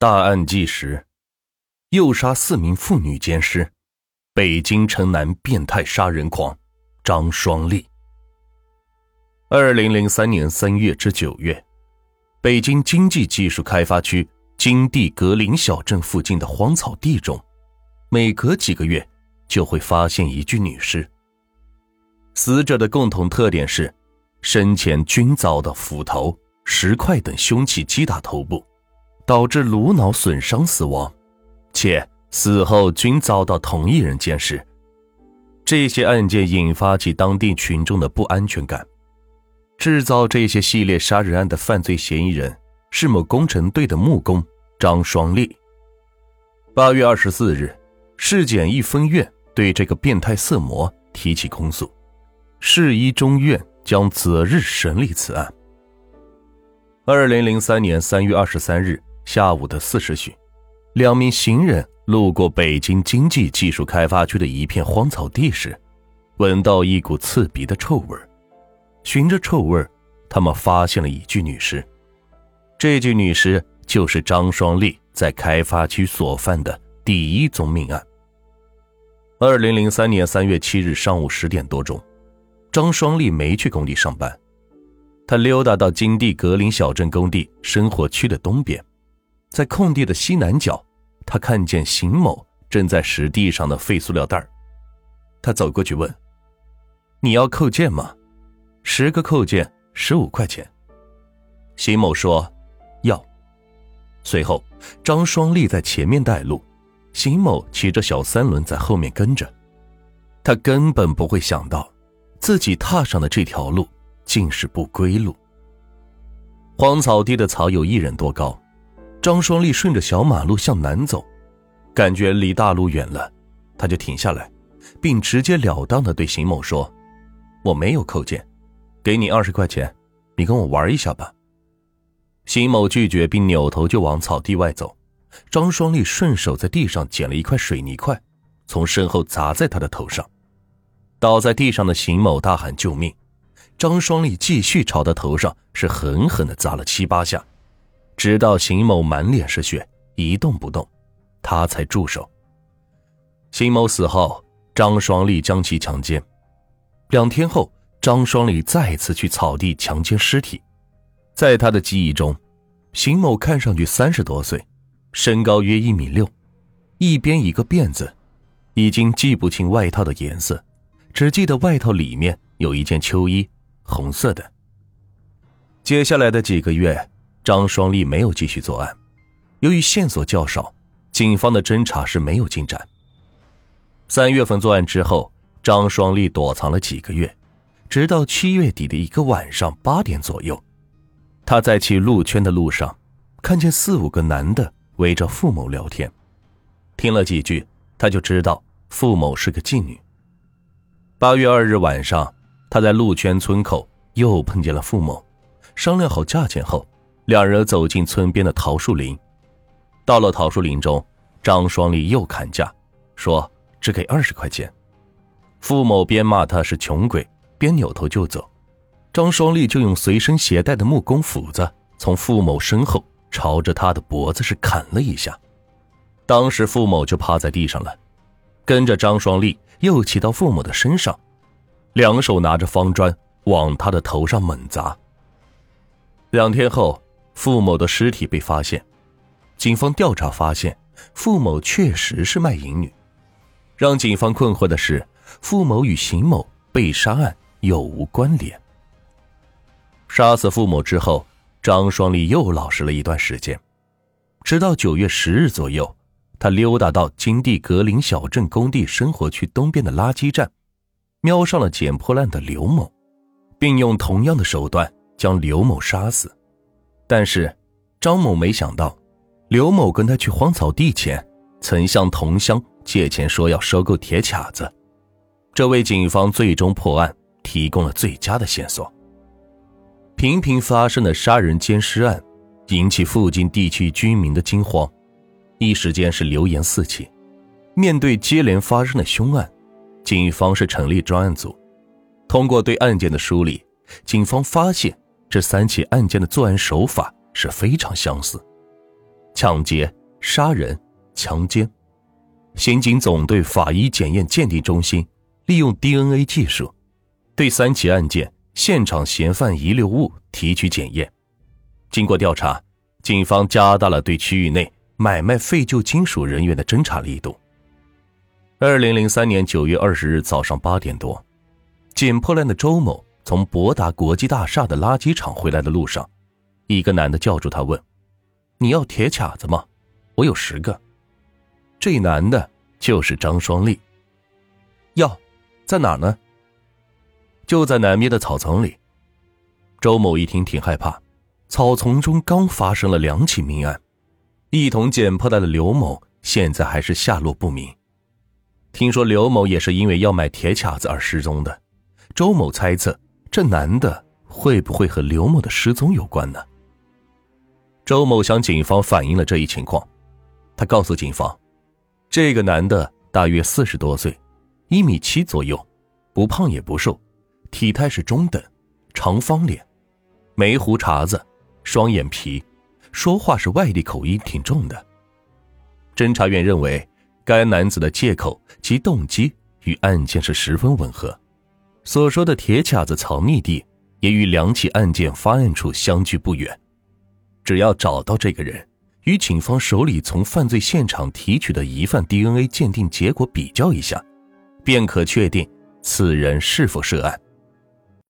大案纪实：诱杀四名妇女奸尸，北京城南变态杀人狂张双立。二零零三年三月至九月，北京经济技术开发区金地格林小镇附近的荒草地中，每隔几个月就会发现一具女尸。死者的共同特点是，生前均遭到斧头、石块等凶器击打头部。导致颅脑损伤死亡，且死后均遭到同一人监视。这些案件引发起当地群众的不安全感。制造这些系列杀人案的犯罪嫌疑人是某工程队的木工张双立。八月二十四日，市检一分院对这个变态色魔提起公诉，市一中院将择日审理此案。二零零三年三月二十三日。下午的四时许，两名行人路过北京经济技术开发区的一片荒草地时，闻到一股刺鼻的臭味循着臭味他们发现了一具女尸。这具女尸就是张双立在开发区所犯的第一宗命案。二零零三年三月七日上午十点多钟，张双立没去工地上班，他溜达到金地格林小镇工地生活区的东边。在空地的西南角，他看见邢某正在拾地上的废塑料袋他走过去问：“你要扣件吗？十个扣件十五块钱。”邢某说：“要。”随后，张双立在前面带路，邢某骑着小三轮在后面跟着。他根本不会想到，自己踏上的这条路竟是不归路。荒草地的草有一人多高。张双立顺着小马路向南走，感觉离大路远了，他就停下来，并直截了当的对邢某说：“我没有扣件，给你二十块钱，你跟我玩一下吧。”邢某拒绝，并扭头就往草地外走。张双立顺手在地上捡了一块水泥块，从身后砸在他的头上。倒在地上的邢某大喊救命，张双立继续朝他头上是狠狠的砸了七八下。直到邢某满脸是血，一动不动，他才住手。邢某死后，张双立将其强奸。两天后，张双立再次去草地强奸尸体。在他的记忆中，邢某看上去三十多岁，身高约一米六，一边一个辫子，已经记不清外套的颜色，只记得外套里面有一件秋衣，红色的。接下来的几个月。张双立没有继续作案，由于线索较少，警方的侦查是没有进展。三月份作案之后，张双立躲藏了几个月，直到七月底的一个晚上八点左右，他在去鹿圈的路上，看见四五个男的围着付某聊天，听了几句，他就知道付某是个妓女。八月二日晚上，他在鹿圈村口又碰见了付某，商量好价钱后。两人走进村边的桃树林，到了桃树林中，张双立又砍价，说只给二十块钱。付某边骂他是穷鬼，边扭头就走。张双立就用随身携带的木工斧子，从付某身后朝着他的脖子是砍了一下。当时付某就趴在地上了，跟着张双立又骑到付某的身上，两手拿着方砖往他的头上猛砸。两天后。付某的尸体被发现，警方调查发现，付某确实是卖淫女。让警方困惑的是，付某与邢某被杀案有无关联？杀死付某之后，张双立又老实了一段时间，直到九月十日左右，他溜达到金地格林小镇工地生活区东边的垃圾站，瞄上了捡破烂的刘某，并用同样的手段将刘某杀死。但是，张某没想到，刘某跟他去荒草地前，曾向同乡借钱，说要收购铁卡子，这为警方最终破案提供了最佳的线索。频频发生的杀人奸尸案，引起附近地区居民的惊慌，一时间是流言四起。面对接连发生的凶案，警方是成立专案组，通过对案件的梳理，警方发现。这三起案件的作案手法是非常相似，抢劫、杀人、强奸。刑警总队法医检验鉴定中心利用 DNA 技术，对三起案件现场嫌犯遗留物提取检验。经过调查，警方加大了对区域内买卖废旧金属人员的侦查力度。二零零三年九月二十日早上八点多，捡破烂的周某从博达国际大厦的垃圾场回来的路上，一个男的叫住他问：“你要铁卡子吗？我有十个。”这男的就是张双立。要，在哪呢？就在南边的草丛里。周某一听挺害怕，草丛中刚发生了两起命案，一同捡破烂的刘某现在还是下落不明。听说刘某也是因为要买铁卡子而失踪的，周某猜测这男的会不会和刘某的失踪有关呢？周某向警方反映了这一情况，他告诉警方，这个男的大约四十多岁，一米七左右，不胖也不瘦，体态是中等，长方脸，没胡茬子，双眼皮，说话是外地口音挺重的。侦查员认为。该男子的借口及动机与案件是十分吻合，所说的铁卡子藏匿地也与两起案件发案处相距不远。只要找到这个人，与警方手里从犯罪现场提取的疑犯 DNA 鉴定结果比较一下，便可确定此人是否涉案。